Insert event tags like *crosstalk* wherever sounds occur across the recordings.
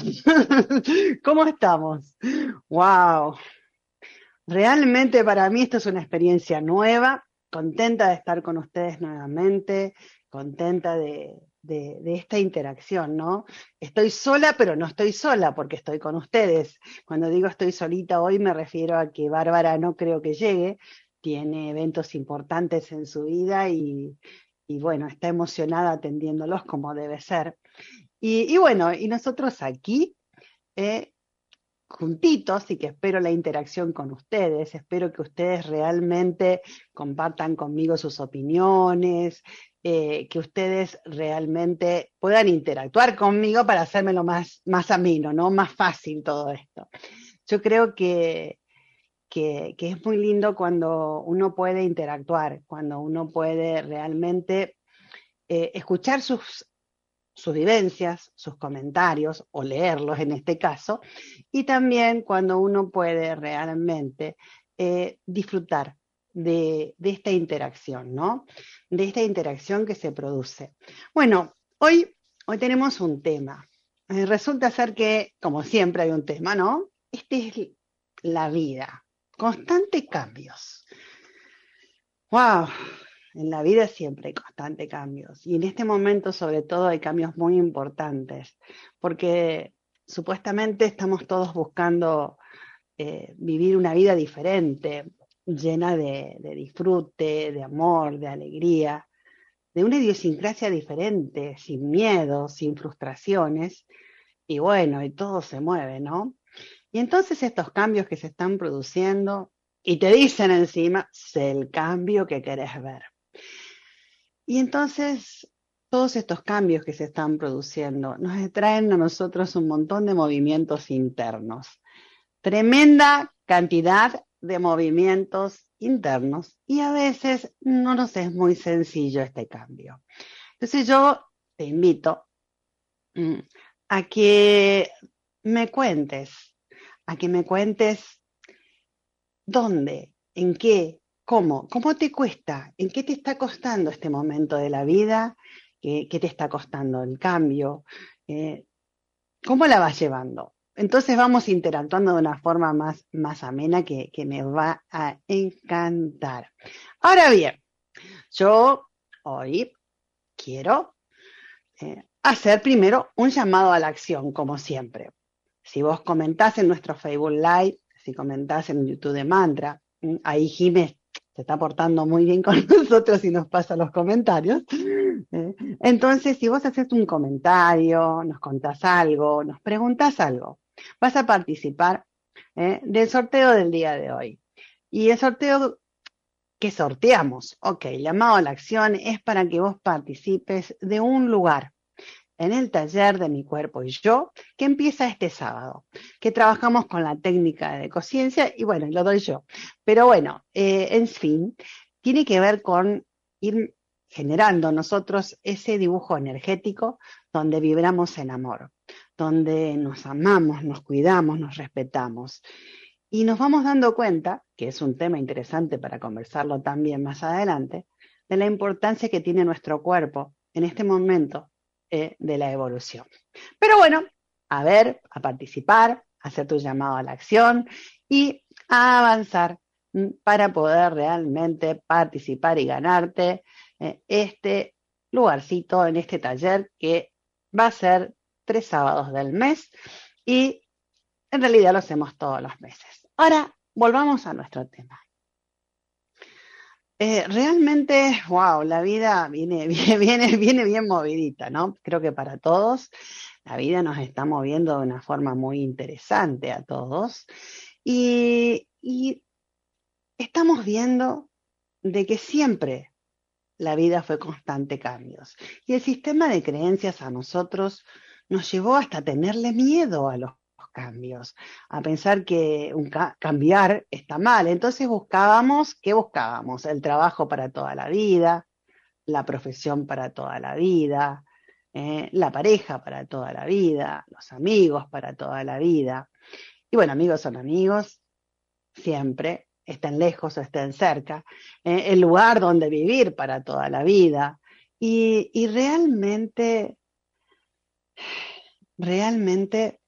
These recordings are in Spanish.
*laughs* ¿cómo estamos? Wow, realmente para mí esto es una experiencia nueva, contenta de estar con ustedes nuevamente, contenta de, esta interacción, ¿no? Estoy sola, pero no estoy sola porque estoy con ustedes. Cuando digo estoy solita hoy me refiero a que Bárbara no creo que llegue, tiene eventos importantes en su vida y, y bueno, está emocionada atendiéndolos como debe ser. Y, bueno, y nosotros aquí, eh, juntitos, y que espero la interacción con ustedes, espero que ustedes realmente compartan conmigo sus opiniones, eh, que ustedes realmente puedan interactuar conmigo para hacérmelo más, más ameno, ¿no? Más fácil todo esto. Yo creo que, que, es muy lindo cuando uno puede interactuar, cuando uno puede realmente eh, escuchar sus sus vivencias, sus comentarios, o leerlos en este caso, y también cuando uno puede realmente eh, disfrutar de, esta interacción, ¿no? De esta interacción que se produce. Bueno, hoy, hoy tenemos un tema. Eh, resulta ser que, como siempre, hay un tema, ¿no? Este es la vida, constantes cambios. ¡Wow! En la vida siempre hay constantes cambios y en este momento sobre todo hay cambios muy importantes porque supuestamente estamos todos buscando eh, vivir una vida diferente, llena de, disfrute, de amor, de alegría, de una idiosincrasia diferente, sin miedo, sin frustraciones y bueno, y todo se mueve, ¿no? Y entonces estos cambios que se están produciendo y te dicen encima, sé el cambio que querés ver. Y entonces todos estos cambios que se están produciendo nos traen a nosotros un montón de movimientos internos. Tremenda cantidad de movimientos internos y a veces no nos es muy sencillo este cambio. Entonces yo te invito mm, a que me cuentes, a que me cuentes dónde, en qué, ¿Cómo? ¿Cómo te cuesta? ¿En qué te está costando este momento de la vida? ¿Qué, te está costando el cambio? Eh, ¿Cómo la vas llevando? Entonces vamos interactuando de una forma más, más amena que, me va a encantar. Ahora bien, yo hoy quiero eh, hacer primero un llamado a la acción, como siempre. Si vos comentás en nuestro Facebook Live, si comentás en YouTube de Mantra, mm, ahí Jiménez se está portando muy bien con *laughs* nosotros y nos pasa los comentarios. Eh, entonces, si vos haces un comentario, nos contás algo, nos preguntas algo, vas a participar eh, del sorteo del día de hoy. Y el sorteo que sorteamos, ok, llamado a la acción, es para que vos participes de un lugar en el taller de mi cuerpo y yo, que empieza este sábado, que trabajamos con la técnica de conciencia y bueno, lo doy yo. Pero bueno, eh, en fin, tiene que ver con ir generando nosotros ese dibujo energético donde vibramos en amor, donde nos amamos, nos cuidamos, nos respetamos. Y nos vamos dando cuenta, que es un tema interesante para conversarlo también más adelante, de la importancia que tiene nuestro cuerpo en este momento de la evolución. Pero bueno, a ver, a participar, a hacer tu llamado a la acción y a avanzar para poder realmente participar y ganarte eh, este lugarcito en este taller que va a ser tres sábados del mes y en realidad lo hacemos todos los meses. Ahora, volvamos a nuestro tema. Eh, realmente, wow, la vida *laughs* viene, viene, viene, bien movidita, ¿no? Creo que para todos la vida nos está moviendo de una forma muy interesante a todos. Y, y estamos viendo de que siempre la vida fue constante cambios. Y el sistema de creencias a nosotros nos llevó hasta tenerle miedo a los cambios, a pensar que un cambiar está mal. Entonces buscábamos, ¿qué buscábamos? El trabajo para toda la vida, la profesión para toda la vida, eh, la pareja para toda la vida, los amigos para toda la vida. Y bueno, amigos son amigos, siempre, estén lejos o estén cerca, eh, el lugar donde vivir para toda la vida. Y, y realmente, realmente,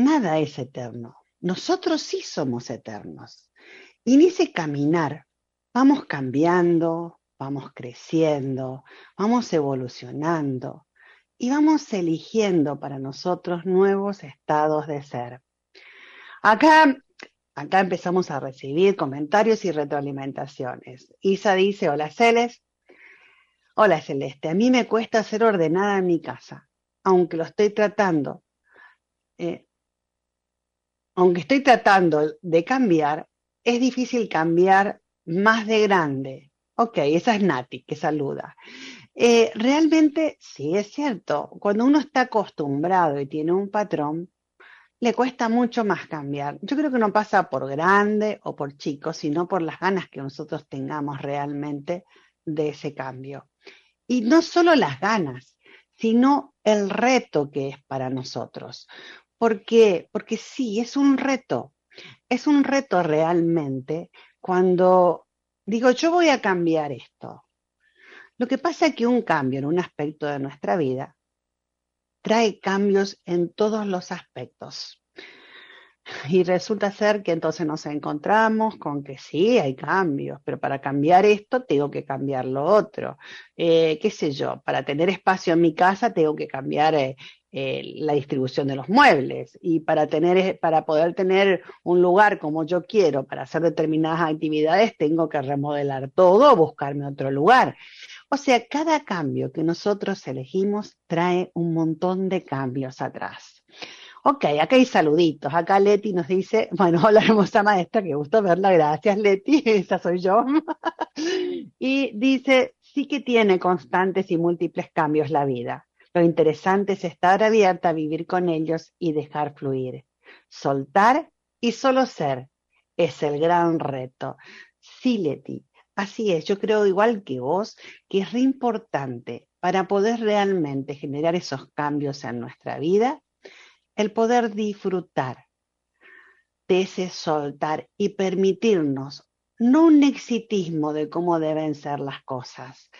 nada es eterno. Nosotros sí somos eternos. Y en ese caminar vamos cambiando, vamos creciendo, vamos evolucionando y vamos eligiendo para nosotros nuevos estados de ser. Acá, acá empezamos a recibir comentarios y retroalimentaciones. Isa dice, hola Celes. Hola Celeste, a mí me cuesta ser ordenada en mi casa, aunque lo estoy tratando. Eh, aunque estoy tratando de cambiar, es difícil cambiar más de grande, Ok, esa es Nati, que saluda. Eh, realmente, sí, es cierto, cuando uno está acostumbrado y tiene un patrón, le cuesta mucho más cambiar. Yo creo que no pasa por grande o por chico, sino por las ganas que nosotros tengamos realmente de ese cambio. Y no solo las ganas, sino el reto que es para nosotros. ¿Por qué? Porque sí, es un reto. Es un reto realmente cuando digo, yo voy a cambiar esto. Lo que pasa es que un cambio en un aspecto de nuestra vida trae cambios en todos los aspectos. *laughs* Y resulta ser que entonces nos encontramos con que sí, hay cambios, pero para cambiar esto tengo que cambiar lo otro. Eh, ¿Qué sé yo? Para tener espacio en mi casa tengo que cambiar eh, eh, la distribución de los muebles y para tener para poder tener un lugar como yo quiero para hacer determinadas actividades tengo que remodelar todo o buscarme otro lugar. O sea, cada cambio que nosotros elegimos trae un montón de cambios atrás. Ok, acá hay saluditos. Acá Leti nos dice, bueno, *laughs* hola hermosa maestra, qué gusto verla, gracias Leti, *laughs* esa soy yo. *laughs* y dice, sí que tiene constantes y múltiples cambios la vida. Lo interesante es estar abierta a vivir con ellos y dejar fluir. Soltar y solo ser es el gran reto. Sí, Leti, así es. Yo creo igual que vos que es re importante para poder realmente generar esos cambios en nuestra vida, el poder disfrutar de ese soltar y permitirnos no un exitismo de cómo deben ser las cosas,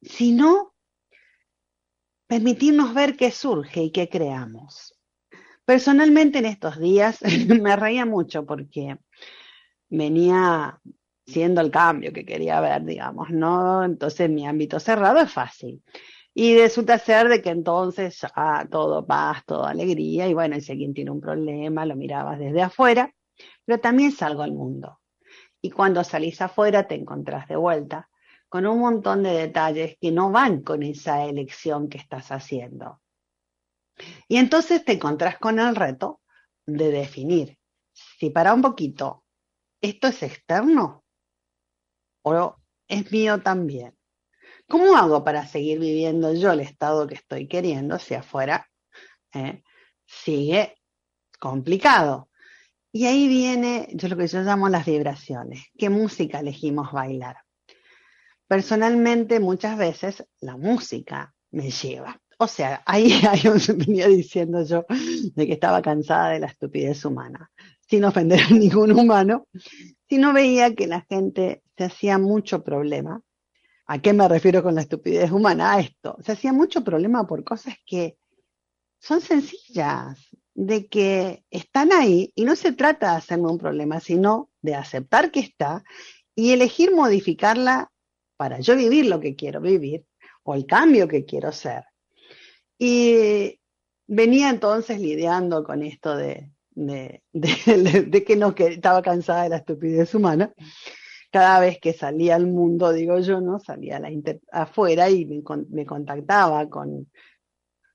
sino permitirnos ver qué surge y qué creamos. Personalmente en estos días *laughs* me reía mucho porque venía siendo el cambio que quería ver, digamos, ¿no? Entonces mi ámbito cerrado es fácil. Y resulta ser de que entonces ah, todo paz, todo alegría, y bueno, si alguien tiene un problema, lo mirabas desde afuera, pero también salgo al mundo. Y cuando salís afuera te encontrás de vuelta con un montón de detalles que no van con esa elección que estás haciendo. Y entonces te encontrás con el reto de definir si para un poquito esto es externo o es mío también. ¿Cómo hago para seguir viviendo yo el estado que estoy queriendo si afuera eh, sigue complicado? Y ahí viene yo lo que yo llamo las vibraciones. ¿Qué música elegimos bailar? Personalmente, muchas veces la música me lleva. O sea, ahí, *laughs* venía diciendo yo de que estaba cansada de la estupidez humana, sin ofender a ningún humano, sino veía que la gente se hacía mucho problema. ¿A qué me refiero con la estupidez humana? A esto. Se hacía mucho problema por cosas que son sencillas, de que están ahí y no se trata de hacerme un problema, sino de aceptar que está y elegir modificarla para yo vivir lo que quiero vivir o el cambio que quiero ser. Y venía entonces lidiando con esto de, *laughs* que no que estaba cansada de la estupidez humana. Cada vez que salía al mundo, digo yo, ¿no? Salía afuera y me contactaba con,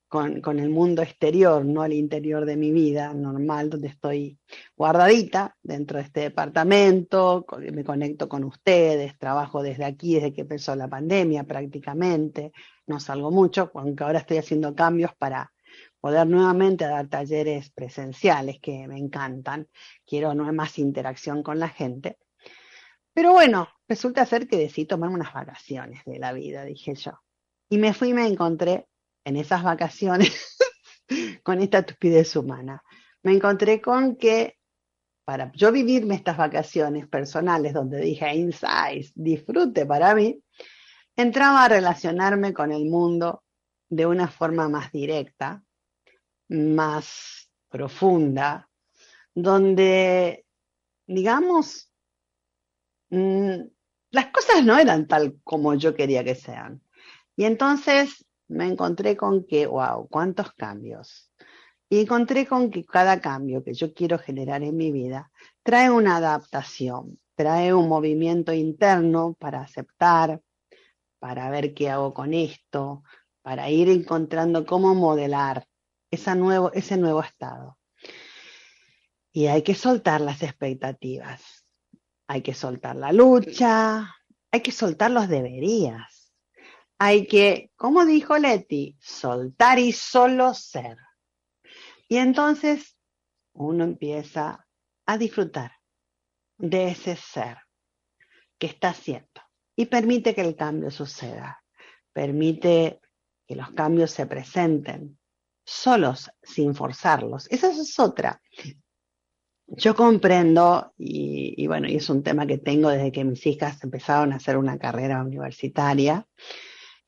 con, el mundo exterior, no al interior de mi vida normal, donde estoy guardadita dentro de este departamento, me conecto con ustedes, trabajo desde aquí, desde que empezó la pandemia prácticamente, no salgo mucho, aunque ahora estoy haciendo cambios para poder nuevamente dar talleres presenciales que me encantan. Quiero más interacción con la gente. Pero bueno, resulta ser que decidí tomar unas vacaciones de la vida, dije yo. Y me fui y me encontré en esas vacaciones *laughs* con esta estupidez humana. Me encontré con que para yo vivirme estas vacaciones personales donde dije insights, disfrute para mí, entraba a relacionarme con el mundo de una forma más directa, más profunda, donde, digamos, mm, las cosas no eran tal como yo quería que sean. Y entonces me encontré con que, wow, cuántos cambios. Y encontré con que cada cambio que yo quiero generar en mi vida trae una adaptación, trae un movimiento interno para aceptar, para ver qué hago con esto, para ir encontrando cómo modelar ese nuevo, ese nuevo estado. Y hay que soltar las expectativas, hay que soltar la lucha, hay que soltar los deberías, hay que, como dijo Leti, soltar y solo ser. Y entonces uno empieza a disfrutar de ese ser que está haciendo y permite que el cambio suceda, permite que los cambios se presenten solos, sin forzarlos. Esa es otra. Yo comprendo, y, bueno, y es un tema que tengo desde que mis hijas empezaron a hacer una carrera universitaria,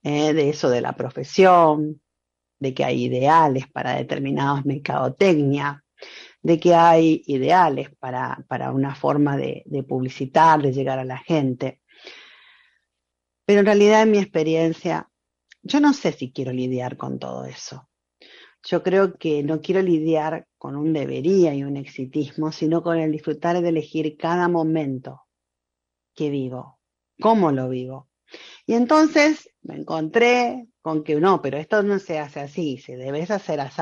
eh, de eso de la profesión, de que hay ideales para determinados mercadotecnia, de que hay ideales para, para una forma de, de publicitar, de llegar a la gente. Pero en realidad, en mi experiencia, yo no sé si quiero lidiar con todo eso. Yo creo que no quiero lidiar con un debería y un exitismo, sino con el disfrutar de elegir cada momento que vivo, cómo lo vivo. Y entonces me encontré con que no, pero esto no se hace así, se debe hacer así.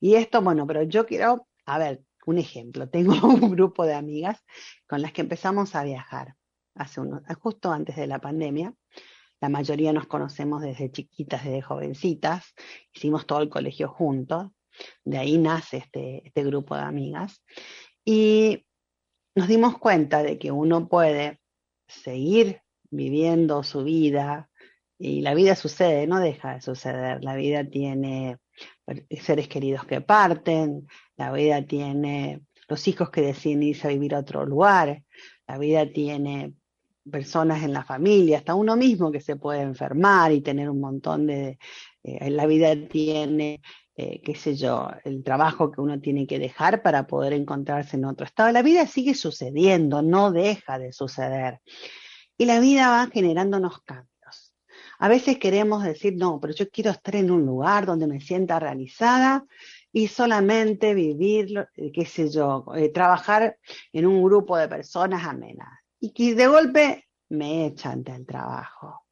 Y esto, bueno, pero yo quiero, a ver, un ejemplo. *laughs* Tengo un grupo de amigas con las que empezamos a viajar hace justo antes de la pandemia. La mayoría nos conocemos desde chiquitas, desde jovencitas, hicimos todo el colegio juntos, de ahí nace este, este grupo de amigas. Y nos dimos cuenta de que uno puede seguir viviendo su vida y la vida sucede, no deja de suceder. La vida tiene seres queridos que parten, la vida tiene los hijos que deciden irse a vivir a otro lugar, la vida tiene personas en la familia, hasta uno mismo que se puede enfermar y tener un montón de... Eh, la vida tiene, eh, qué sé yo, el trabajo que uno tiene que dejar para poder encontrarse en otro estado. La vida sigue sucediendo, no deja de suceder. Y la vida va generándonos cambios. A veces queremos decir, no, pero yo quiero estar en un lugar donde me sienta realizada y solamente vivir, eh, qué sé yo, trabajar en un grupo de personas amenas y que de golpe me echan del trabajo.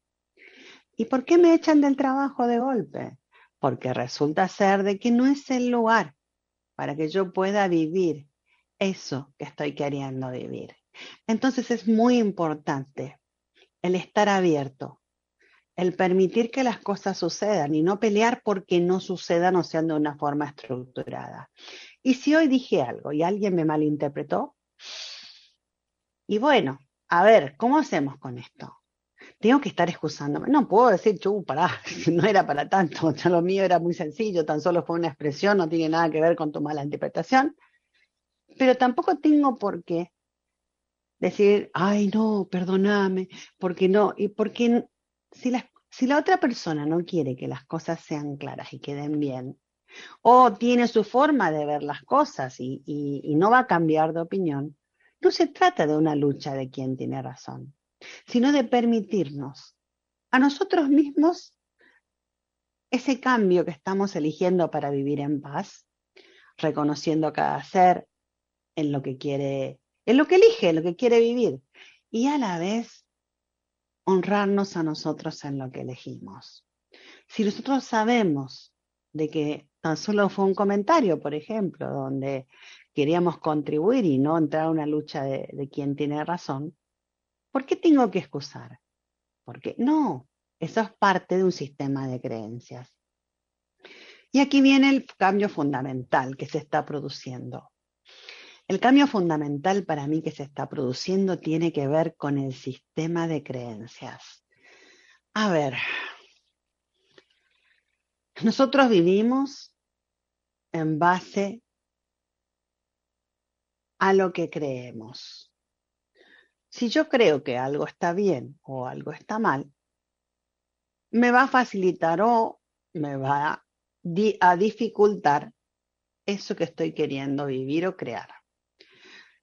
¿Y por qué me echan del trabajo de golpe? Porque resulta ser de que no es el lugar para que yo pueda vivir eso que estoy queriendo vivir. Entonces es muy importante el estar abierto, el permitir que las cosas sucedan y no pelear porque no sucedan o sean de una forma estructurada. Y si hoy dije algo y alguien me malinterpretó, y bueno, a ver, ¿cómo hacemos con esto? Tengo que estar excusándome. No puedo decir, chu, pará, *laughs* no era para tanto. *laughs* lo mío era muy sencillo, tan solo fue una expresión, no tiene nada que ver con tu mala interpretación. Pero tampoco tengo por qué decir, ay, no, perdóname, porque no, y porque si la, si la otra persona no quiere que las cosas sean claras y queden bien, o tiene su forma de ver las cosas y no va a cambiar de opinión, no se trata de una lucha de quien tiene razón, sino de permitirnos a nosotros mismos ese cambio que estamos eligiendo para vivir en paz, reconociendo cada ser en lo que quiere, en lo que elige, en lo que quiere vivir, y a la vez honrarnos a nosotros en lo que elegimos. Si nosotros sabemos de que solo fue un comentario, por ejemplo, donde queríamos contribuir y no entrar a una lucha de, de quien tiene razón, ¿por qué tengo que excusar? Porque no, eso es parte de un sistema de creencias. Y aquí viene el cambio fundamental que se está produciendo. El cambio fundamental para mí que se está produciendo tiene que ver con el sistema de creencias. A ver, nosotros vivimos en base a lo que creemos. Si yo creo que algo está bien o algo está mal, me va a facilitar o me va a dificultar eso que estoy queriendo vivir o crear.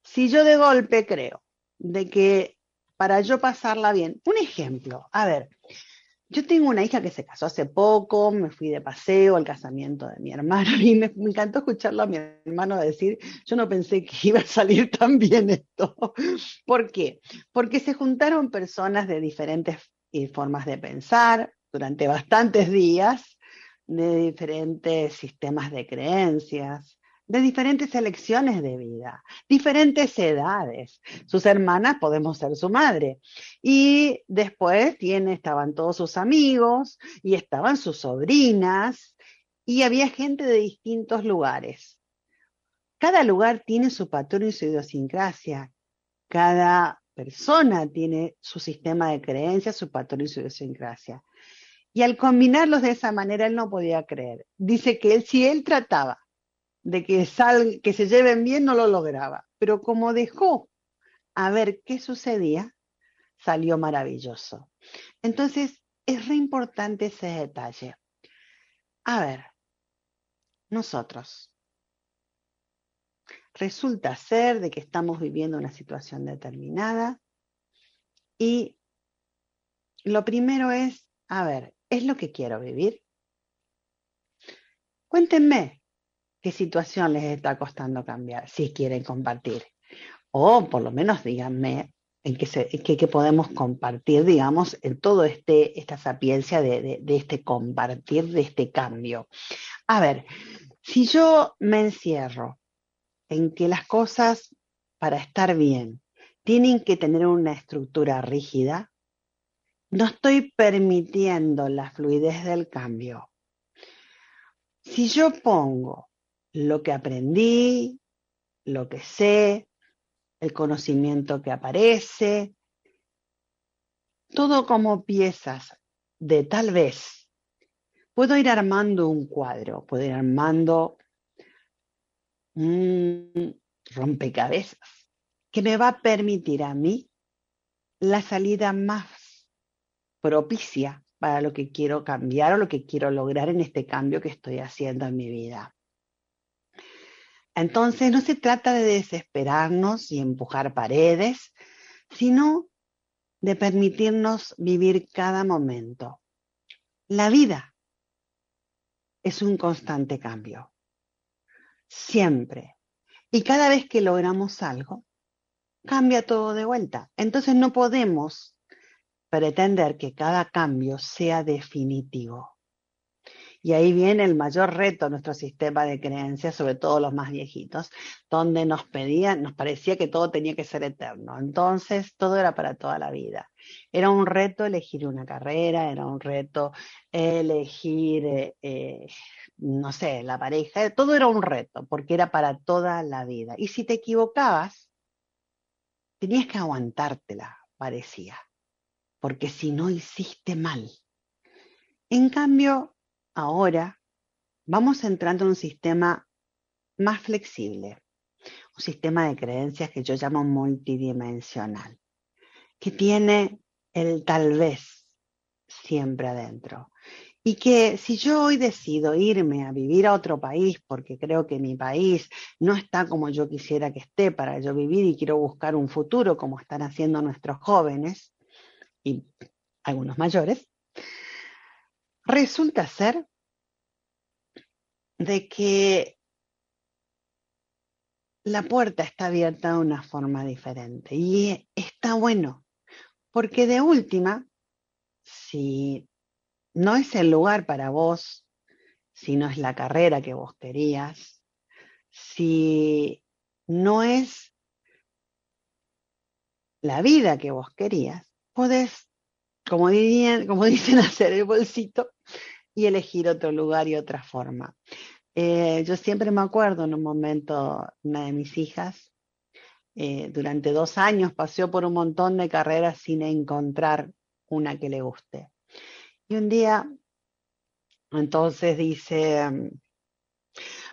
Si yo de golpe creo de que para yo pasarla bien, un ejemplo, a ver, yo tengo una hija que se casó hace poco, me fui de paseo al casamiento de mi hermano *laughs* y me, encantó escucharlo a mi hermano decir, yo no pensé que iba a salir *laughs* tan bien esto. ¿Por qué? Porque se juntaron personas de diferentes eh, formas de pensar durante bastantes días, de diferentes sistemas de creencias, de diferentes elecciones de vida, diferentes edades. Sus hermanas podemos ser su madre. Y después tiene, estaban todos sus amigos y estaban sus sobrinas y había gente de distintos lugares. Cada lugar tiene su patrón y su idiosincrasia. Cada persona tiene su sistema de creencias, su patrón y su idiosincrasia. Y al combinarlos de esa manera, él no podía creer. Dice que él, si él trataba de que, que se lleven bien no lo lograba. Pero como dejó a ver qué sucedía, salió maravilloso. Entonces, es re importante ese detalle. A ver, nosotros. Resulta ser de que estamos viviendo una situación determinada y lo primero es, a ver, ¿es lo que quiero vivir? Cuéntenme, qué situación les está costando cambiar, si quieren compartir. O por lo menos díganme en qué, podemos compartir, digamos, en todo este, esta sapiencia de, de este compartir, de este cambio. A ver, si yo me encierro en que las cosas para estar bien tienen que tener una estructura rígida, no estoy permitiendo la fluidez del cambio. Si yo pongo lo que aprendí, lo que sé, el conocimiento que aparece, todo como piezas de tal vez. Puedo ir armando un cuadro, puedo ir armando un rompecabezas que me va a permitir a mí la salida más propicia para lo que quiero cambiar o lo que quiero lograr en este cambio que estoy haciendo en mi vida. Entonces no se trata de desesperarnos y empujar paredes, sino de permitirnos vivir cada momento. La vida es un constante cambio, siempre. Y cada vez que logramos algo, cambia todo de vuelta. Entonces no podemos pretender que cada cambio sea definitivo. Y ahí viene el mayor reto nuestro sistema de creencias, sobre todo los más viejitos, donde nos pedían, nos parecía que todo tenía que ser eterno. Entonces, todo era para toda la vida. Era un reto elegir una carrera, era un reto elegir, eh, eh, no sé, la pareja, todo era un reto, porque era para toda la vida. Y si te equivocabas, tenías que aguantártela, parecía, porque si no hiciste mal. En cambio, ahora vamos entrando en un sistema más flexible, un sistema de creencias que yo llamo multidimensional, que tiene el tal vez siempre adentro. Y que si yo hoy decido irme a vivir a otro país porque creo que mi país no está como yo quisiera que esté para yo vivir y quiero buscar un futuro como están haciendo nuestros jóvenes y algunos mayores, Resulta ser de que la puerta está abierta de una forma diferente. Y está bueno, porque de última, si no es el lugar para vos, si no es la carrera que vos querías, si no es la vida que vos querías, podés como, *laughs* dicen, hacer el bolsito y elegir otro lugar y otra forma. Eh, yo siempre me acuerdo en un momento, una de mis hijas, eh, durante dos años paseó por un montón de carreras sin encontrar una que le guste. Y un día, entonces dice,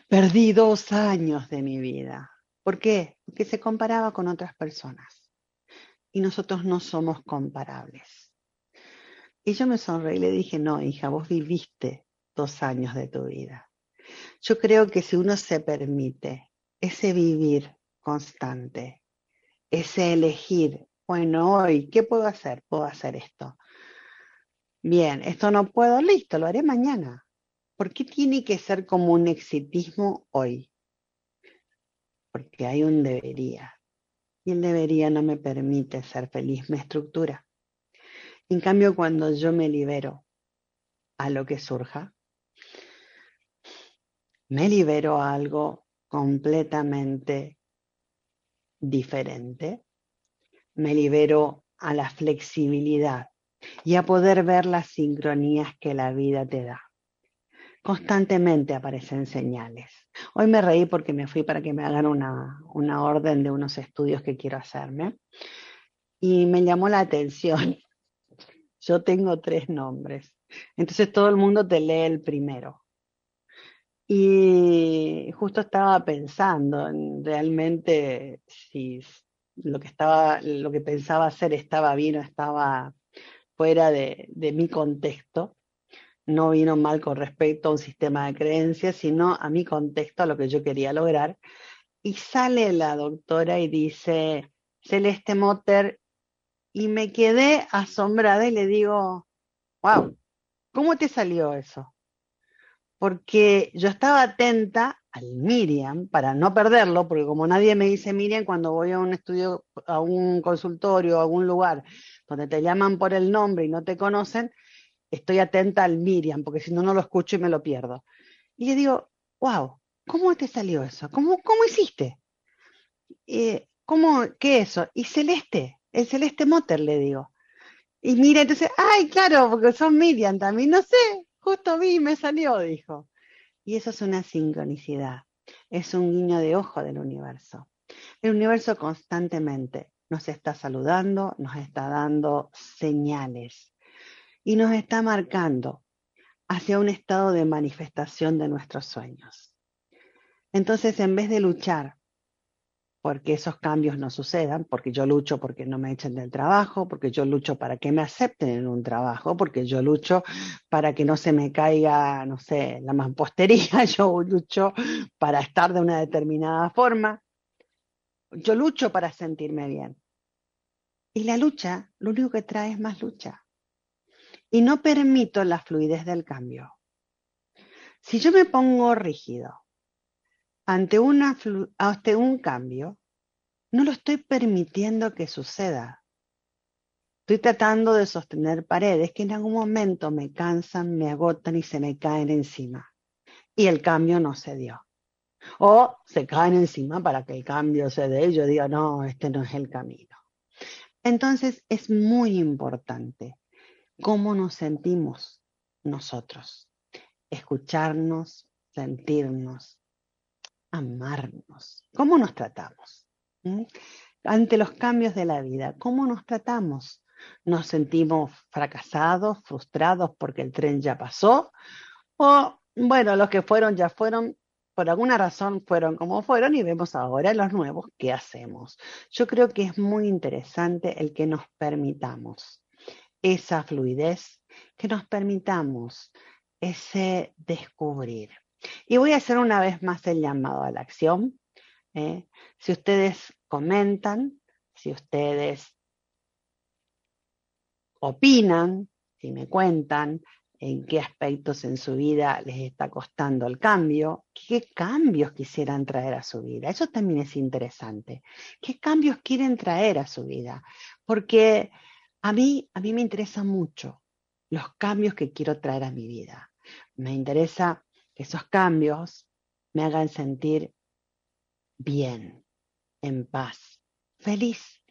perdí dos años de mi vida. ¿Por qué? Porque se comparaba con otras personas. Y nosotros no somos comparables. Y yo me sonreí y le dije, no, hija, vos viviste dos años de tu vida. Yo creo que si uno se permite ese vivir constante, ese elegir, bueno, hoy, ¿qué puedo hacer? Puedo hacer esto. Bien, esto no puedo, listo, lo haré mañana. ¿Por qué tiene que ser como un exitismo hoy? Porque hay un debería. Y el debería no me permite ser feliz, me estructura. En cambio, cuando yo me libero a lo que surja, me libero a algo completamente diferente, me libero a la flexibilidad y a poder ver las sincronías que la vida te da. Constantemente aparecen señales. Hoy me reí porque me fui para que me hagan una, una orden de unos estudios que quiero hacerme y me llamó la atención. Yo tengo tres nombres, entonces todo el mundo te lee el primero. Y justo estaba pensando en realmente si lo que estaba, lo que pensaba hacer estaba bien o estaba fuera de, de mi contexto. No vino mal con respecto a un sistema de creencias, sino a mi contexto, a lo que yo quería lograr. Y sale la doctora y dice, Celeste Motter, y me quedé asombrada y le digo, wow, ¿cómo te salió eso? porque yo estaba atenta al Miriam para no perderlo, porque como nadie me dice Miriam cuando voy a un estudio, a un consultorio, a algún lugar donde te llaman por el nombre y no te conocen, estoy atenta al Miriam, porque si no, no lo escucho y me lo pierdo. Y le digo, wow, ¿cómo te salió eso? ¿Cómo, cómo hiciste? Eh, ¿Cómo, qué eso? Y Celeste, el Celeste Motor, le digo. Y mira, entonces, ay, claro, porque son Miriam también, no sé, Justo vi, me salió, dijo. Y eso es una sincronicidad, es un guiño de ojo del universo. El universo constantemente nos está saludando, nos está dando señales y nos está marcando hacia un estado de manifestación de nuestros sueños. Entonces, en vez de luchar porque esos cambios no sucedan, porque yo lucho porque no me echen del trabajo, porque yo lucho para que me acepten en un trabajo, porque yo lucho para que no se me caiga, no sé, la mampostería, *laughs* yo lucho para estar de una determinada forma, yo lucho para sentirme bien. Y la lucha, lo único que trae es más lucha. Y no permito la fluidez del cambio. Si yo me pongo rígido, ante, un cambio, no lo estoy permitiendo que suceda. Estoy tratando de sostener paredes que en algún momento me cansan, me agotan y se me caen encima. Y el cambio no se dio. O se caen encima para que el cambio se dé. Yo digo, no, este no es el camino. Entonces es muy importante cómo nos sentimos nosotros. Escucharnos, sentirnos, amarnos. ¿Cómo nos tratamos? ¿Mm? Ante los cambios de la vida, ¿cómo nos tratamos? ¿Nos sentimos fracasados, frustrados porque el tren ya pasó? O, bueno, los que fueron ya fueron, por alguna razón fueron como fueron y vemos ahora los nuevos qué hacemos. Yo creo que es muy interesante el que nos permitamos esa fluidez, que nos permitamos ese descubrir. Y voy a hacer una vez más el llamado a la acción. ¿eh? Si ustedes comentan, si ustedes opinan, si me cuentan en qué aspectos en su vida les está costando el cambio, qué cambios quisieran traer a su vida. Eso también es interesante. ¿Qué cambios quieren traer a su vida? Porque a mí, a mí me interesa mucho los cambios que quiero traer a mi vida. Me interesa que esos cambios me hagan sentir bien, en paz, feliz.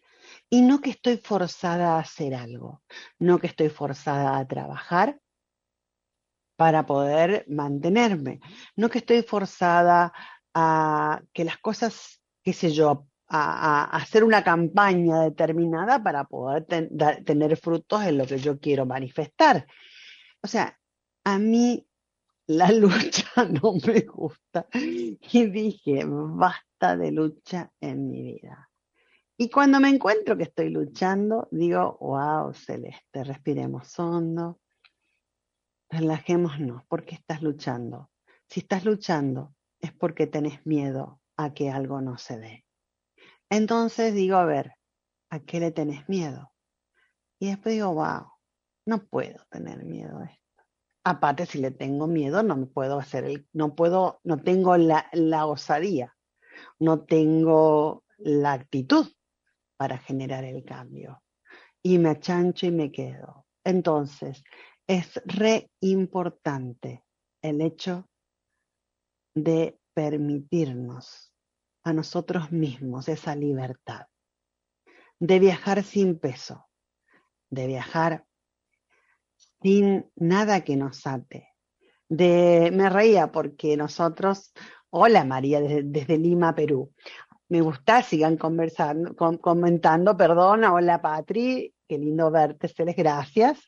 Y no que estoy forzada a hacer algo, no que estoy forzada a trabajar para poder mantenerme. No que estoy forzada a que las cosas, qué sé yo, a, hacer una campaña determinada para poder tener frutos en lo que yo quiero manifestar. O sea, a mí la lucha *laughs* no me gusta. Y dije, basta de lucha en mi vida. Y cuando me encuentro que estoy luchando, digo, wow, Celeste, respiremos hondo, relajémonos, ¿por qué estás luchando? Si estás luchando es porque tenés miedo a que algo no se dé. Entonces digo, a ver, ¿a qué le tenés miedo? Y después digo, wow, no puedo tener miedo a esto. Aparte, si le tengo miedo, no me puedo hacer el, no puedo, no tengo la, la osadía, no tengo la actitud para generar el cambio. Y me achancho y me quedo. Entonces, es re importante el hecho de permitirnos a nosotros mismos esa libertad de viajar sin peso, de viajar sin nada que nos ate. De, me reía porque nosotros, hola María, desde Lima, Perú me gusta, sigan conversando, comentando, perdona, hola Patri, qué lindo verte, Celes, gracias.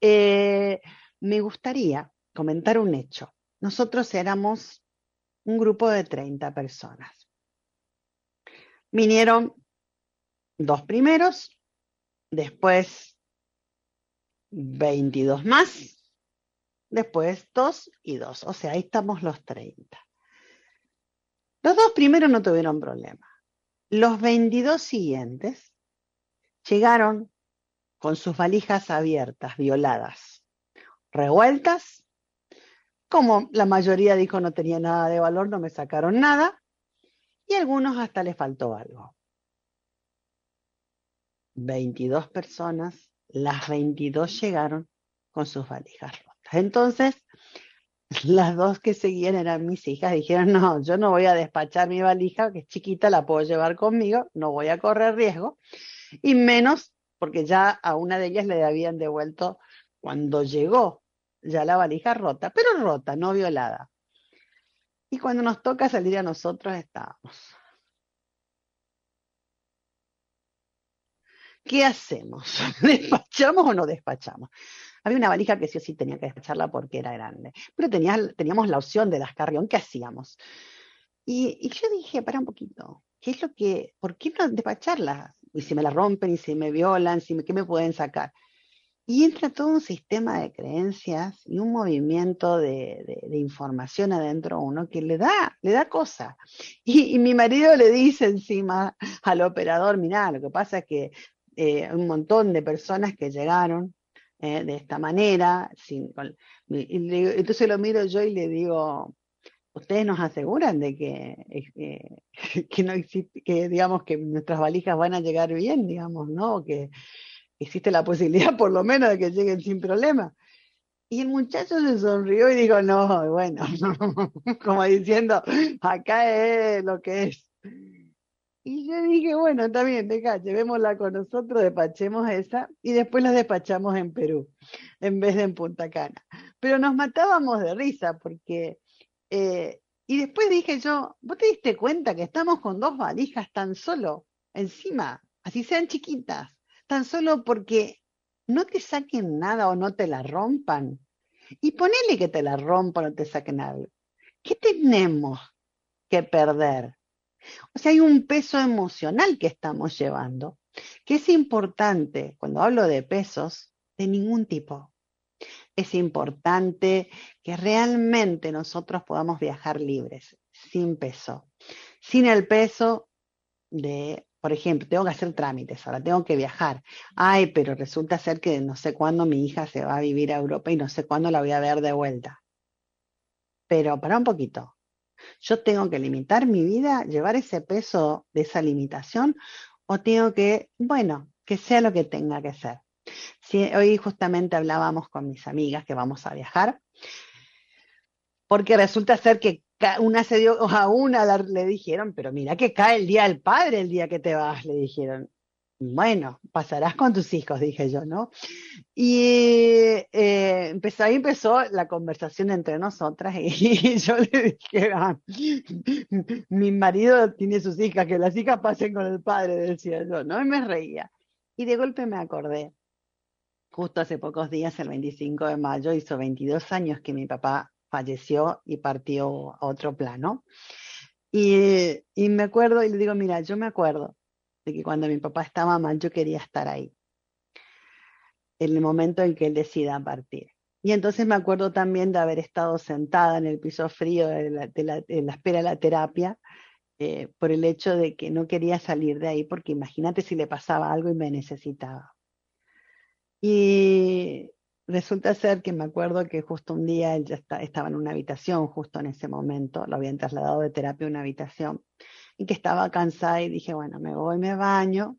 Eh, me gustaría comentar un hecho. Nosotros éramos un grupo de 30 personas. Vinieron dos primeros, después 22 más, después dos y dos. O sea, ahí estamos los 30. Los dos primeros no tuvieron problema. Los 22 siguientes llegaron con sus valijas abiertas, violadas, revueltas. Como la mayoría dijo no tenía nada de valor, no me sacaron nada. Y algunos hasta les faltó algo. 22 personas, las 22 llegaron con sus valijas rotas. Entonces, las dos que seguían eran mis hijas, dijeron, no, yo no voy a despachar mi valija, que es chiquita, la puedo llevar conmigo, no voy a correr riesgo, y menos porque ya a una de ellas le habían devuelto cuando llegó ya la valija rota, pero rota, no violada. Y cuando nos toca salir a nosotros estábamos. ¿Qué hacemos? *laughs* ¿Despachamos o no despachamos? Había una valija que sí o sí tenía que despacharla porque era grande, pero teníamos la opción de las carrión, ¿qué hacíamos? Y, yo dije, para un poquito, ¿qué es lo que, por qué no despacharla? Y si me la rompen, y si me violan, si me, ¿qué me pueden sacar? Y entra todo un sistema de creencias y un movimiento de, información adentro uno que le da, le da cosa. Y, mi marido le dice encima al operador, mira, lo que pasa es que eh, un montón de personas que llegaron eh, de esta manera. Sin, entonces lo miro yo y le digo, ustedes nos aseguran de que, *laughs* que no existe, que digamos que nuestras valijas van a llegar bien, digamos, ¿no? Que existe la posibilidad por lo menos de que lleguen sin problema. Y el muchacho se sonrió y dijo, no, bueno, *laughs* como diciendo, acá es lo que es. Y yo dije, bueno, está bien, deja, llevémosla con nosotros, despachemos esa y después la despachamos en Perú, en vez de en Punta Cana. Pero nos matábamos de risa porque... Eh, y después dije yo, ¿vos te diste cuenta que estamos con dos valijas tan solo encima, así sean chiquitas, tan solo porque no te saquen nada o no te la rompan? Y ponele que te la rompan o te saquen algo. ¿Qué tenemos que perder? O sea, hay un peso emocional que estamos llevando, que es importante, cuando hablo de pesos, de ningún tipo. Es importante que realmente nosotros podamos viajar libres, sin peso. Sin el peso de, por ejemplo, tengo que hacer trámites, ahora tengo que viajar. Ay, pero resulta ser que no sé cuándo mi hija se va a vivir a Europa y no sé cuándo la voy a ver de vuelta. Pero para un poquito, yo tengo que limitar mi vida, llevar ese peso de esa limitación, o tengo que, bueno, que sea lo que tenga que ser. hoy justamente hablábamos con mis amigas que vamos a viajar, porque resulta ser que una se dio, a una le dijeron, pero mira que cae el día del padre el día que te vas, le dijeron. Bueno, pasarás con tus hijos, dije yo, ¿no? Y eh, empezó, ahí empezó la conversación entre nosotras y, *laughs* yo le dije, ah, mi marido tiene sus hijas, que las hijas pasen con el padre, decía yo, ¿no? Y me reía. Y de golpe me acordé, justo hace pocos días, el 25 de mayo, hizo 22 años que mi papá falleció y partió a otro plano. Y, y me acuerdo y le digo, mira, yo me acuerdo que cuando mi papá estaba mal yo quería estar ahí, en el momento en que él decida partir. Y entonces me acuerdo también de haber estado sentada en el piso frío de la, espera de la terapia eh, por el hecho de que no quería salir de ahí, porque imagínate si le pasaba algo y me necesitaba. Y resulta ser que me acuerdo que justo un día él ya estaba en una habitación, justo en ese momento, lo habían trasladado de terapia a una habitación, y que estaba cansada y dije, bueno, me voy, me baño,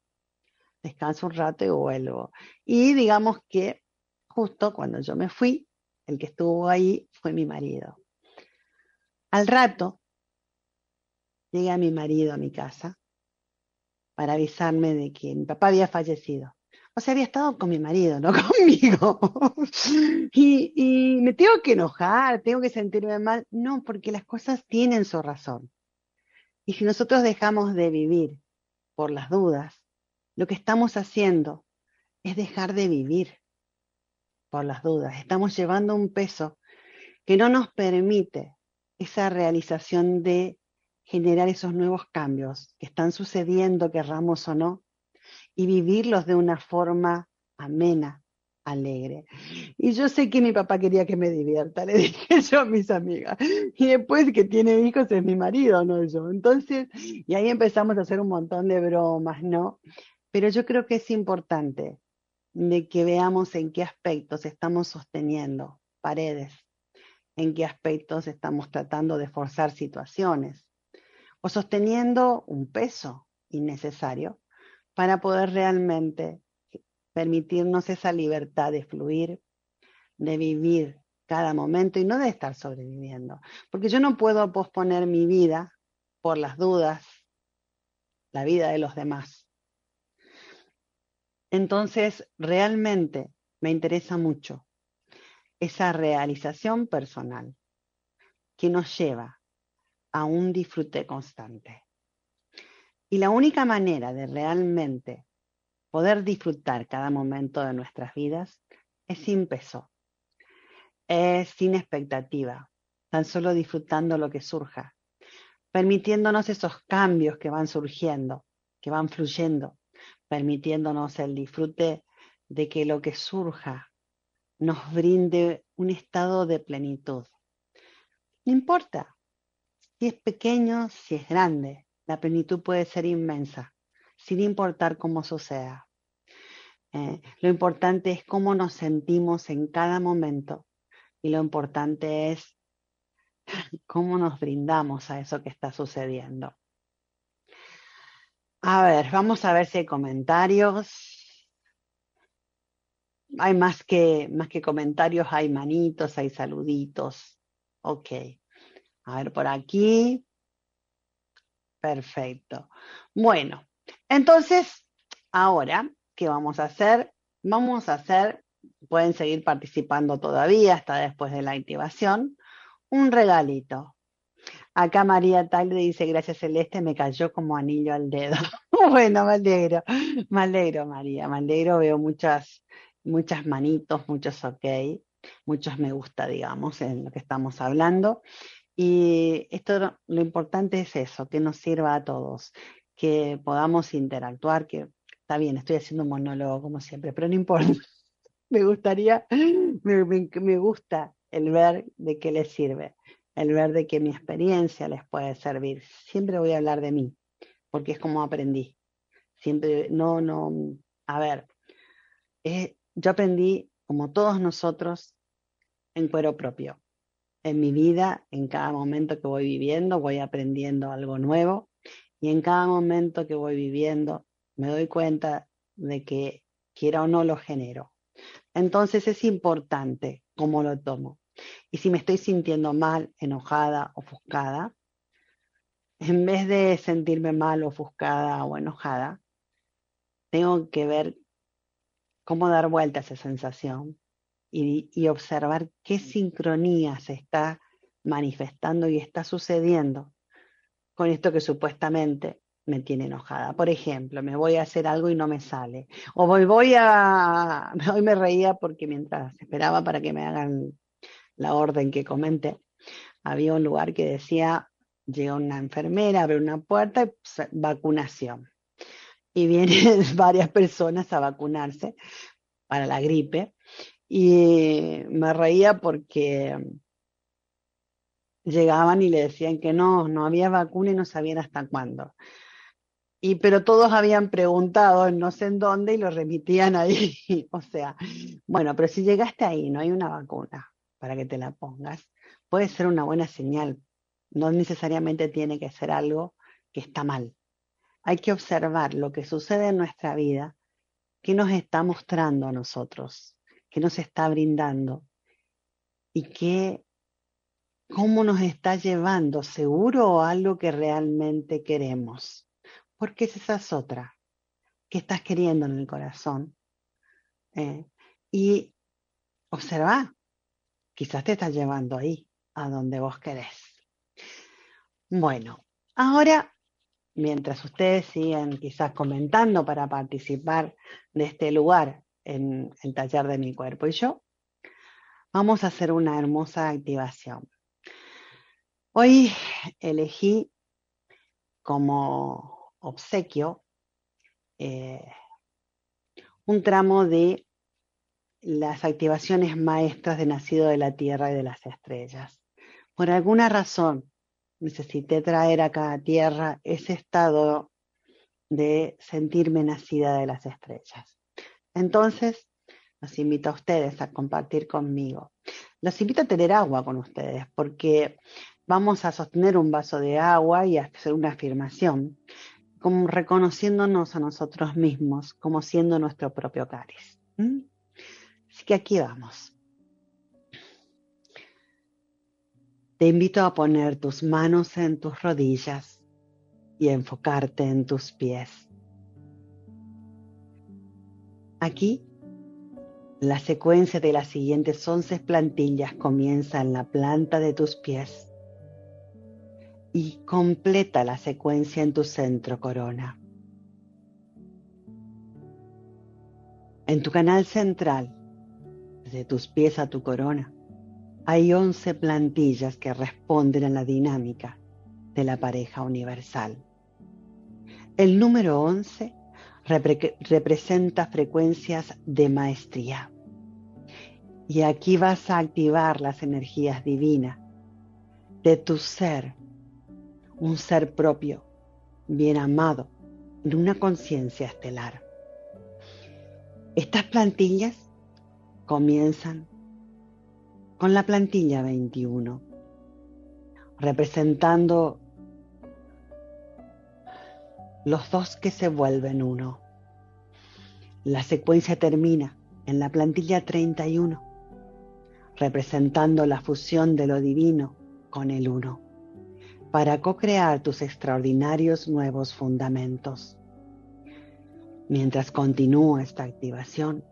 descanso un rato y vuelvo. Y digamos que justo cuando yo me fui, el que estuvo ahí fue mi marido. Al rato, llegué a mi marido a mi casa para avisarme de que mi papá había fallecido. O sea, había estado con mi marido, no *laughs* conmigo. y, y me tengo que enojar, tengo que sentirme mal. No, porque las cosas tienen su razón. Y si nosotros dejamos de vivir por las dudas, lo que estamos haciendo es dejar de vivir por las dudas. Estamos llevando un peso que no nos permite esa realización de generar esos nuevos cambios que están sucediendo, querramos o no, y vivirlos de una forma amena, alegre. Y yo sé que mi papá quería que me divierta, *laughs* le dije yo a mis amigas. Y después que tiene hijos es mi marido, no yo. Entonces, y ahí empezamos a hacer un montón de bromas, ¿no? Pero yo creo que es importante de que veamos en qué aspectos estamos sosteniendo paredes, en qué aspectos estamos tratando de forzar situaciones o sosteniendo un peso innecesario para poder realmente permitirnos esa libertad de fluir, de vivir cada momento y no de estar sobreviviendo. Porque yo no puedo posponer mi vida por las dudas, la vida de los demás. Entonces, realmente me interesa mucho esa realización personal que nos lleva a un disfrute constante. Y la única manera de realmente poder disfrutar cada momento de nuestras vidas es sin peso, es sin expectativa, tan solo disfrutando lo que surja, permitiéndonos esos cambios que van surgiendo, que van fluyendo, permitiéndonos el disfrute de que lo que surja nos brinde un estado de plenitud. No importa si es pequeño, si es grande, la plenitud puede ser inmensa sin importar cómo suceda. Eh, lo importante es cómo nos sentimos en cada momento y lo importante es *laughs* cómo nos brindamos a eso que está sucediendo. A ver, vamos a ver si hay comentarios. Hay más que, más que comentarios, hay manitos, hay saluditos. Ok. A ver por aquí. Perfecto. Bueno, entonces, ahora, ¿qué vamos a hacer? Vamos a hacer, pueden seguir participando todavía hasta después de la activación, un regalito. Acá María Tal dice, gracias Celeste, me cayó como anillo al dedo. *laughs* bueno, me alegro, me alegro María, me alegro, veo muchas, muchas manitos, muchos ok, muchos me gusta, digamos, en lo que estamos hablando. Y esto, lo importante es eso, que nos sirva a todos, que podamos interactuar, que está bien, estoy haciendo un monólogo como siempre, pero no importa. *laughs* me gustaría, me, gusta el ver de qué les sirve, el ver de que mi experiencia les puede servir. Siempre voy a hablar de mí, porque es como aprendí. Siempre, no, no, a ver, eh, yo aprendí, como todos nosotros, en cuero propio. En mi vida, en cada momento que voy viviendo, voy aprendiendo algo nuevo y en cada momento que voy viviendo me doy cuenta de que quiera o no lo genero. Entonces es importante cómo lo tomo. Y si me estoy sintiendo mal, enojada, ofuscada, en vez de sentirme mal, ofuscada o enojada, tengo que ver cómo dar vuelta a esa sensación y, y observar qué sincronía se está manifestando y está sucediendo con esto que supuestamente me tiene enojada. Por ejemplo, me voy a hacer algo y no me sale. O voy, a... *laughs* Hoy me reía porque mientras esperaba para que me hagan la orden que comenté, había un lugar que decía, llega una enfermera, abre una puerta y vacunación. Y vienen *laughs* varias personas a vacunarse para la gripe. Y me reía porque llegaban y le decían que no, no había vacuna y no sabían hasta cuándo. Y pero todos habían preguntado no sé en dónde y lo remitían ahí. *laughs* o sea, bueno, pero si llegaste ahí, no hay una vacuna para que te la pongas, puede ser una buena señal. No necesariamente tiene que ser algo que está mal. Hay que observar lo que sucede en nuestra vida, qué nos está mostrando a nosotros, qué nos está brindando y qué cómo nos está llevando, seguro o algo que realmente queremos. Porque esa es otra que estás queriendo en el corazón. Eh, y observa, quizás te estás llevando ahí, a donde vos querés. Bueno, ahora, mientras ustedes siguen quizás comentando para participar de este lugar en el taller de mi cuerpo y yo, vamos a hacer una hermosa activación. Hoy elegí como obsequio eh, un tramo de las activaciones maestras de Nacido de la Tierra y de las Estrellas. Por alguna razón necesité traer a cada tierra ese estado de sentirme nacida de las estrellas. Entonces, los invito a ustedes a compartir conmigo. Los invito a tener agua con ustedes, porque vamos a sostener un vaso de agua y hacer una afirmación, como reconociéndonos a nosotros mismos como siendo nuestro propio cáliz. Así que aquí vamos. Te invito a poner tus manos en tus rodillas y a enfocarte en tus pies. Aquí, la secuencia de las siguientes 11 plantillas comienza en la planta de tus pies y completa la secuencia en tu centro corona. En tu canal central, desde tus pies a tu corona, hay 11 plantillas que responden a la dinámica de la pareja universal. El número 11 representa frecuencias de maestría. Y aquí vas a activar las energías divinas de tu ser un ser propio, bien amado, en una conciencia estelar. Estas plantillas comienzan con la plantilla 21, representando los dos que se vuelven uno. La secuencia termina en la plantilla 31, representando la fusión de lo divino con el uno para co-crear tus extraordinarios nuevos fundamentos. Mientras continúa esta activación,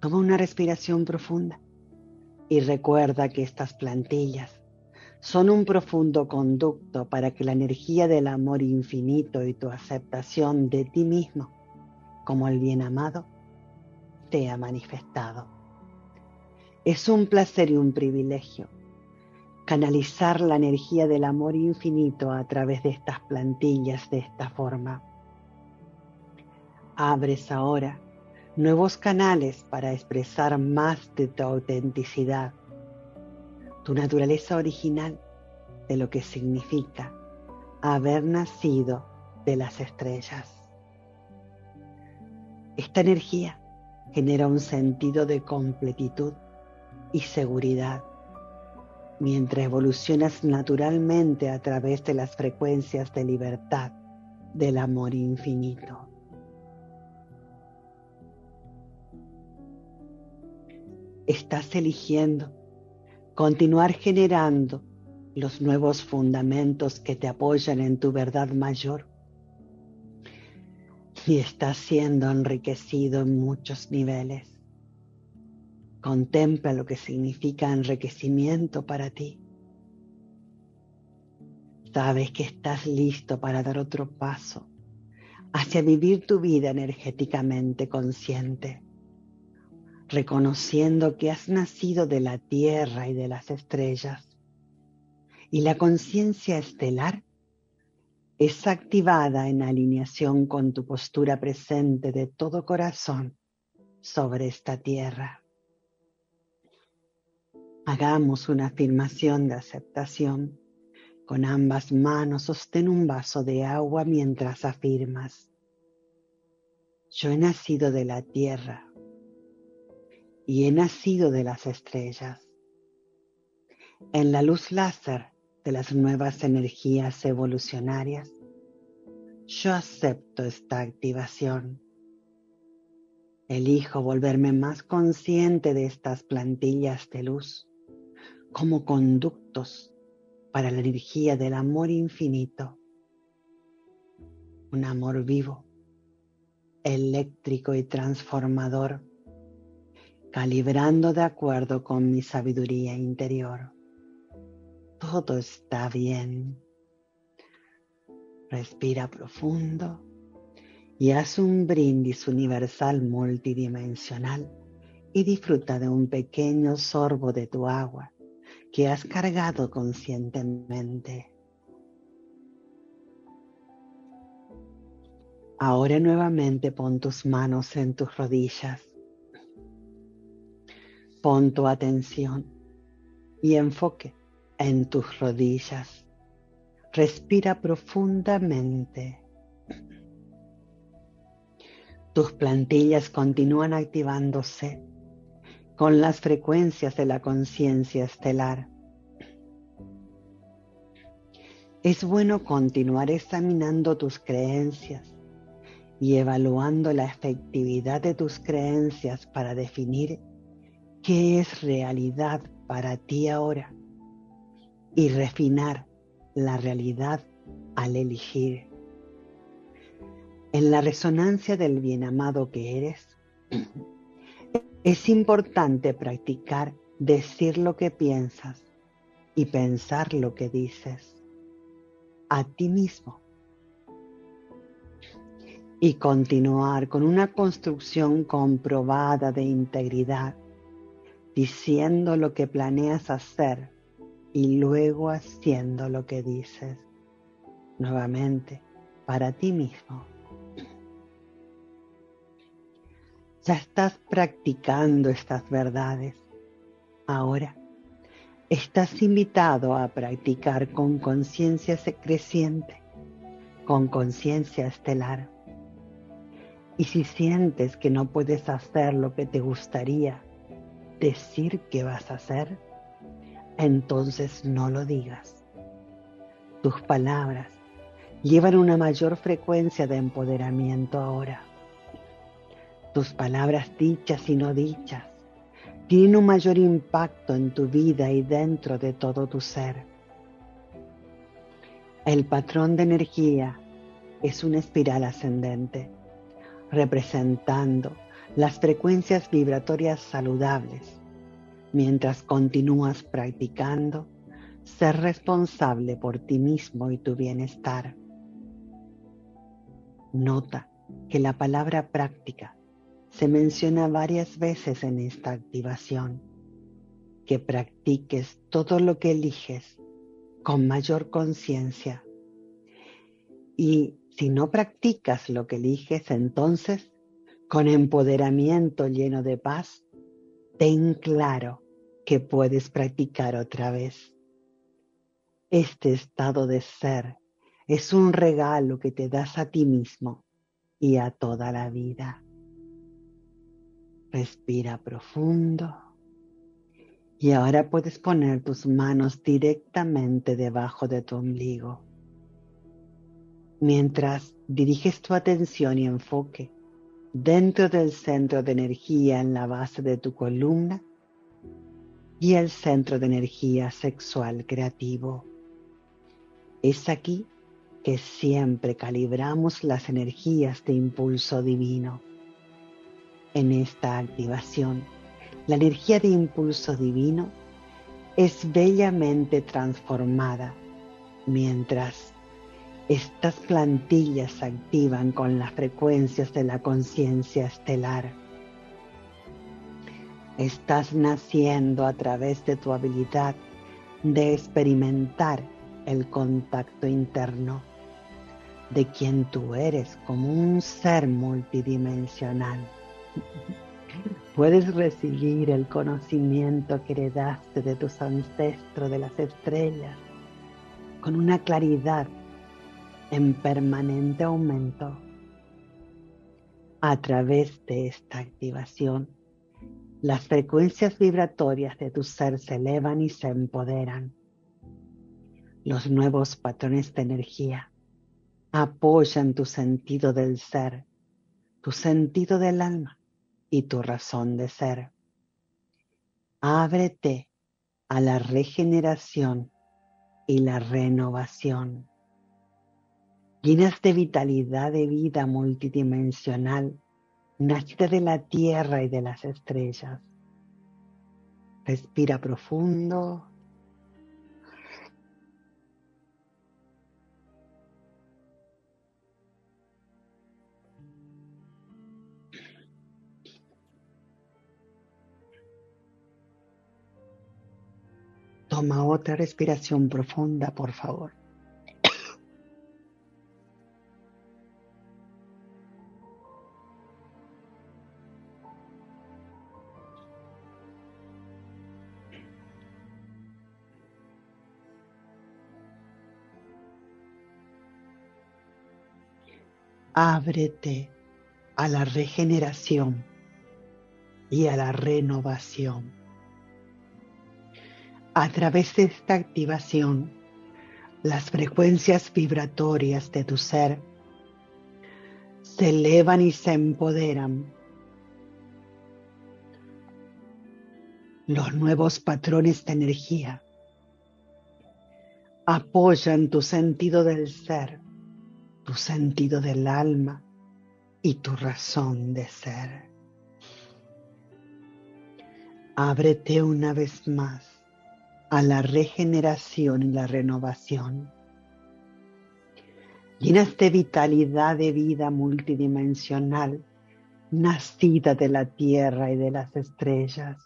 toma una respiración profunda y recuerda que estas plantillas son un profundo conducto para que la energía del amor infinito y tu aceptación de ti mismo como el bien amado te ha manifestado. Es un placer y un privilegio canalizar la energía del amor infinito a través de estas plantillas de esta forma. Abres ahora nuevos canales para expresar más de tu autenticidad, tu naturaleza original de lo que significa haber nacido de las estrellas. Esta energía genera un sentido de completitud y seguridad mientras evolucionas naturalmente a través de las frecuencias de libertad del amor infinito. Estás eligiendo continuar generando los nuevos fundamentos que te apoyan en tu verdad mayor. y estás siendo enriquecido en muchos niveles. Contempla lo que significa enriquecimiento para ti. Sabes que estás listo para dar otro paso hacia vivir tu vida energéticamente consciente, reconociendo que has nacido de la tierra y de las estrellas. Y la conciencia estelar es activada en alineación con tu postura presente de todo corazón sobre esta tierra. Hagamos una afirmación de aceptación. Con ambas manos sostén un vaso de agua mientras afirmas. Yo he nacido de la tierra y he nacido de las estrellas. En la luz láser de las nuevas energías evolucionarias, yo acepto esta activación. Elijo volverme más consciente de estas plantillas de luz como conductos para la energía del amor infinito. Un amor vivo, eléctrico y transformador, calibrando de acuerdo con mi sabiduría interior. Todo está bien. Respira profundo y haz un brindis universal multidimensional y disfruta de un pequeño sorbo de tu agua que has cargado conscientemente. Ahora nuevamente pon tus manos en tus rodillas. Pon tu atención y enfoque en tus rodillas. Respira profundamente. Tus plantillas continúan activándose con las frecuencias de la conciencia estelar. Es bueno continuar examinando tus creencias y evaluando la efectividad de tus creencias para definir qué es realidad para ti ahora y refinar la realidad al elegir. En la resonancia del bien amado que eres, es importante practicar decir lo que piensas y pensar lo que dices a ti mismo y continuar con una construcción comprobada de integridad, diciendo lo que planeas hacer y luego haciendo lo que dices nuevamente para ti mismo. Ya estás practicando estas verdades. Ahora estás invitado a practicar con conciencia creciente, con conciencia estelar. Y si sientes que no puedes hacer lo que te gustaría decir que vas a hacer, entonces no lo digas. Tus palabras llevan una mayor frecuencia de empoderamiento ahora tus palabras dichas y no dichas tienen un mayor impacto en tu vida y dentro de todo tu ser. El patrón de energía es una espiral ascendente, representando las frecuencias vibratorias saludables, mientras continúas practicando ser responsable por ti mismo y tu bienestar. Nota que la palabra práctica se menciona varias veces en esta activación, que practiques todo lo que eliges con mayor conciencia. Y si no practicas lo que eliges, entonces, con empoderamiento lleno de paz, ten claro que puedes practicar otra vez. Este estado de ser es un regalo que te das a ti mismo y a toda la vida. Respira profundo. Y ahora puedes poner tus manos directamente debajo de tu ombligo. Mientras diriges tu atención y enfoque dentro del centro de energía en la base de tu columna y el centro de energía sexual creativo. Es aquí que siempre calibramos las energías de impulso divino. En esta activación, la energía de impulso divino es bellamente transformada mientras estas plantillas activan con las frecuencias de la conciencia estelar. Estás naciendo a través de tu habilidad de experimentar el contacto interno de quien tú eres como un ser multidimensional. Puedes recibir el conocimiento que heredaste de tus ancestros de las estrellas con una claridad en permanente aumento. A través de esta activación, las frecuencias vibratorias de tu ser se elevan y se empoderan. Los nuevos patrones de energía apoyan tu sentido del ser, tu sentido del alma y tu razón de ser. Ábrete a la regeneración y la renovación. Llenas de vitalidad de vida multidimensional, nacida de la tierra y de las estrellas. Respira profundo. Toma otra respiración profunda, por favor. Ábrete a la regeneración y a la renovación. A través de esta activación, las frecuencias vibratorias de tu ser se elevan y se empoderan. Los nuevos patrones de energía apoyan tu sentido del ser, tu sentido del alma y tu razón de ser. Ábrete una vez más a la regeneración y la renovación. Llenas de vitalidad de vida multidimensional, nacida de la tierra y de las estrellas.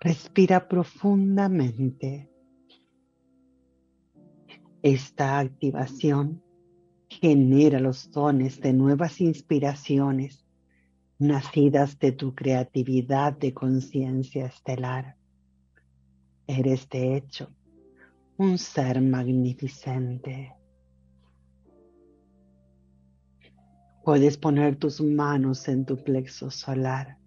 Respira profundamente. Esta activación genera los dones de nuevas inspiraciones nacidas de tu creatividad de conciencia estelar. Eres de hecho un ser magnificente. Puedes poner tus manos en tu plexo solar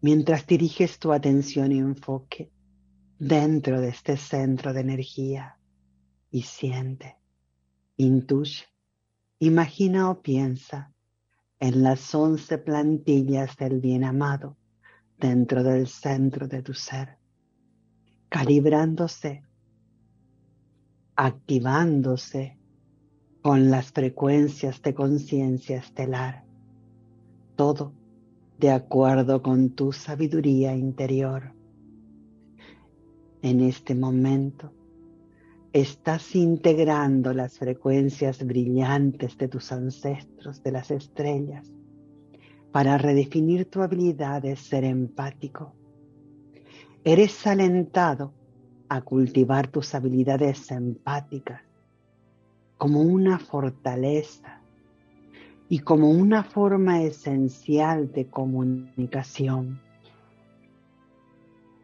mientras diriges tu atención y enfoque dentro de este centro de energía y siente, intuye, imagina o piensa en las once plantillas del bien amado dentro del centro de tu ser calibrándose, activándose con las frecuencias de conciencia estelar, todo de acuerdo con tu sabiduría interior. En este momento estás integrando las frecuencias brillantes de tus ancestros de las estrellas para redefinir tu habilidad de ser empático Eres alentado a cultivar tus habilidades empáticas como una fortaleza y como una forma esencial de comunicación.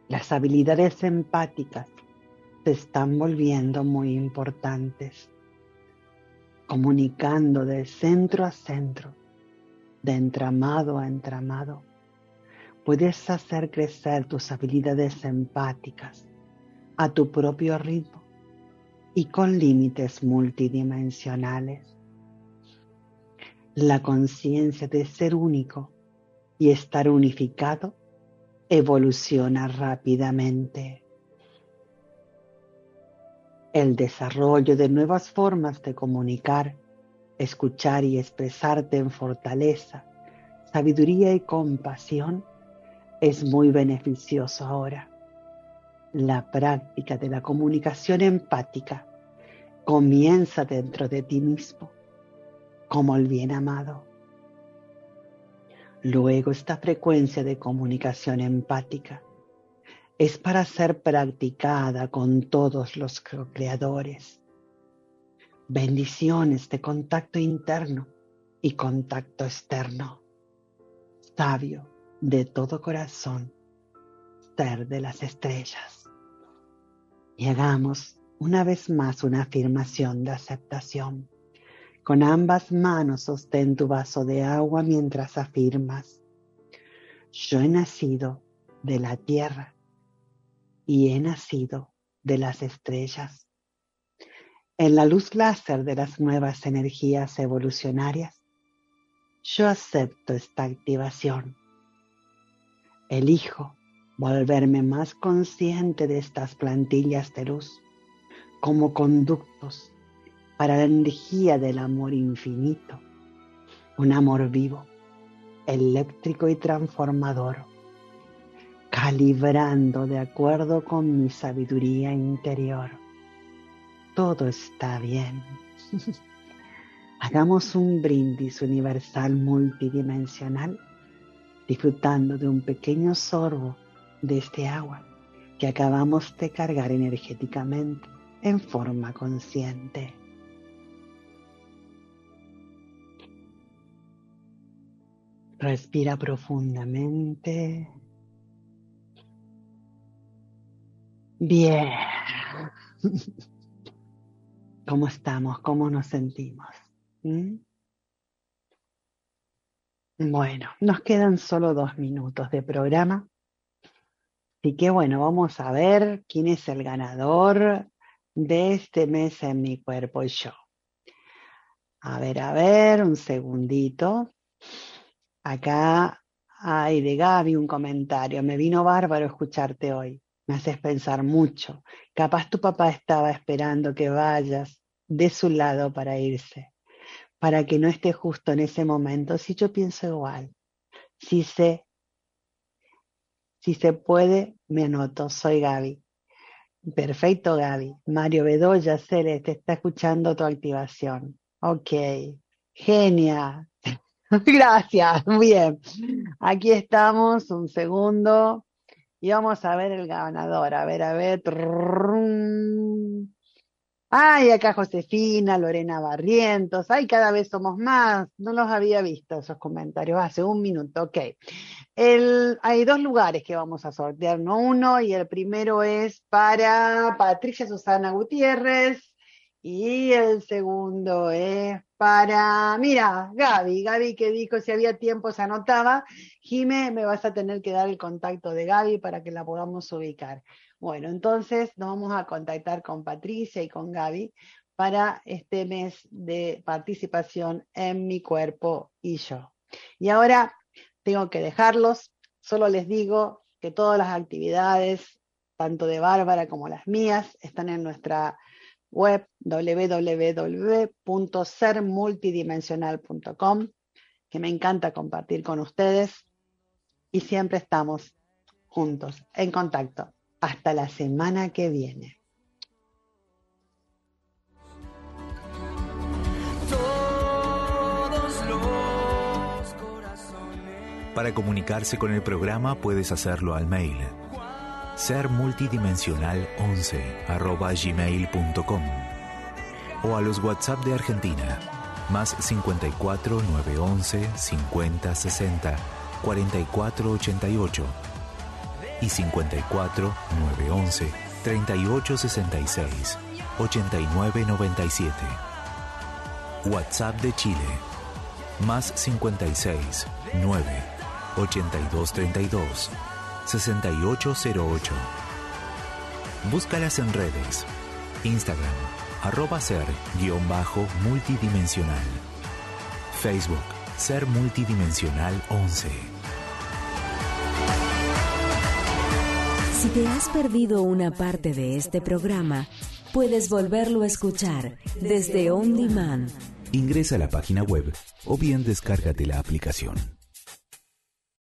Las habilidades empáticas se están volviendo muy importantes, comunicando de centro a centro, de entramado a entramado puedes hacer crecer tus habilidades empáticas a tu propio ritmo y con límites multidimensionales. La conciencia de ser único y estar unificado evoluciona rápidamente. el desarrollo de nuevas formas de comunicar, escuchar y expresarte en fortaleza, sabiduría y compasión es muy beneficioso ahora. La práctica de la comunicación empática comienza dentro de ti mismo, como el bien amado. Luego esta frecuencia de comunicación empática es para ser practicada con todos los creadores. Bendiciones de contacto interno y contacto externo. Sabio de todo corazón, ser de las estrellas. Y hagamos una vez más una afirmación de aceptación. Con ambas manos sostén tu vaso de agua mientras afirmas. Yo he nacido de la tierra y he nacido de las estrellas. En la luz láser de las nuevas energías evolucionarias, yo acepto esta activación. Elijo volverme más consciente de estas plantillas de luz como conductos para la energía del amor infinito, un amor vivo, eléctrico y transformador calibrando de acuerdo con mi sabiduría interior. Todo está bien. *laughs* Hagamos un brindis universal multidimensional, disfrutando de un pequeño sorbo de este agua que acabamos de cargar energéticamente en forma consciente. Respira profundamente. Bien. *laughs* ¿Cómo estamos? ¿Cómo nos sentimos? ¿Mm? Bueno, nos quedan solo dos minutos de programa. Así que bueno, vamos a ver quién es el ganador de este mes en mi cuerpo y yo. A ver, a ver, un segundito. Acá hay de Gaby un comentario. Me vino bárbaro escucharte hoy me haces pensar mucho. Capaz tu papá estaba esperando que vayas de su lado para irse, para que no esté justo en ese momento. Si yo pienso igual, si se, si se puede, me anoto. Soy Gaby. Perfecto, Gaby. Mario Bedoya Celeste está escuchando tu activación. Ok. Genia. *laughs* Gracias. Bien. Aquí estamos. Un segundo. Y vamos a ver el ganador. A ver, a ver. Ay, acá Josefina, Lorena Barrientos. Ay, cada vez somos más. No los había visto esos comentarios hace un minuto. Ok. El, hay dos lugares que vamos a sortear, no uno, y el primero es para Patricia Susana Gutiérrez y el segundo es para, mira, Gaby, Gaby que dijo si había tiempo se anotaba. Jime, me vas a tener que dar el contacto de Gaby para que la podamos ubicar. Bueno, entonces nos vamos a contactar con Patricia y con Gaby para este mes de participación en mi cuerpo y yo. Y ahora tengo que dejarlos, solo les digo que todas las actividades, tanto de Bárbara como las mías, están en nuestra web www.sermultidimensional.com, que me encanta compartir con ustedes y siempre estamos juntos, en contacto. Hasta la semana que viene. Para comunicarse con el programa puedes hacerlo al mail ser multidimensional 11 arroba gmail.com o a los WhatsApp de Argentina más 54 911 50 60 44 88 y 54 911 38 66 89 97 WhatsApp de Chile más 56 9 82 32 6808. Búscalas en redes. Instagram, arroba ser guion bajo multidimensional. Facebook, ser multidimensional 11. Si te has perdido una parte de este programa, puedes volverlo a escuchar desde On Demand. Ingresa a la página web o bien descárgate la aplicación.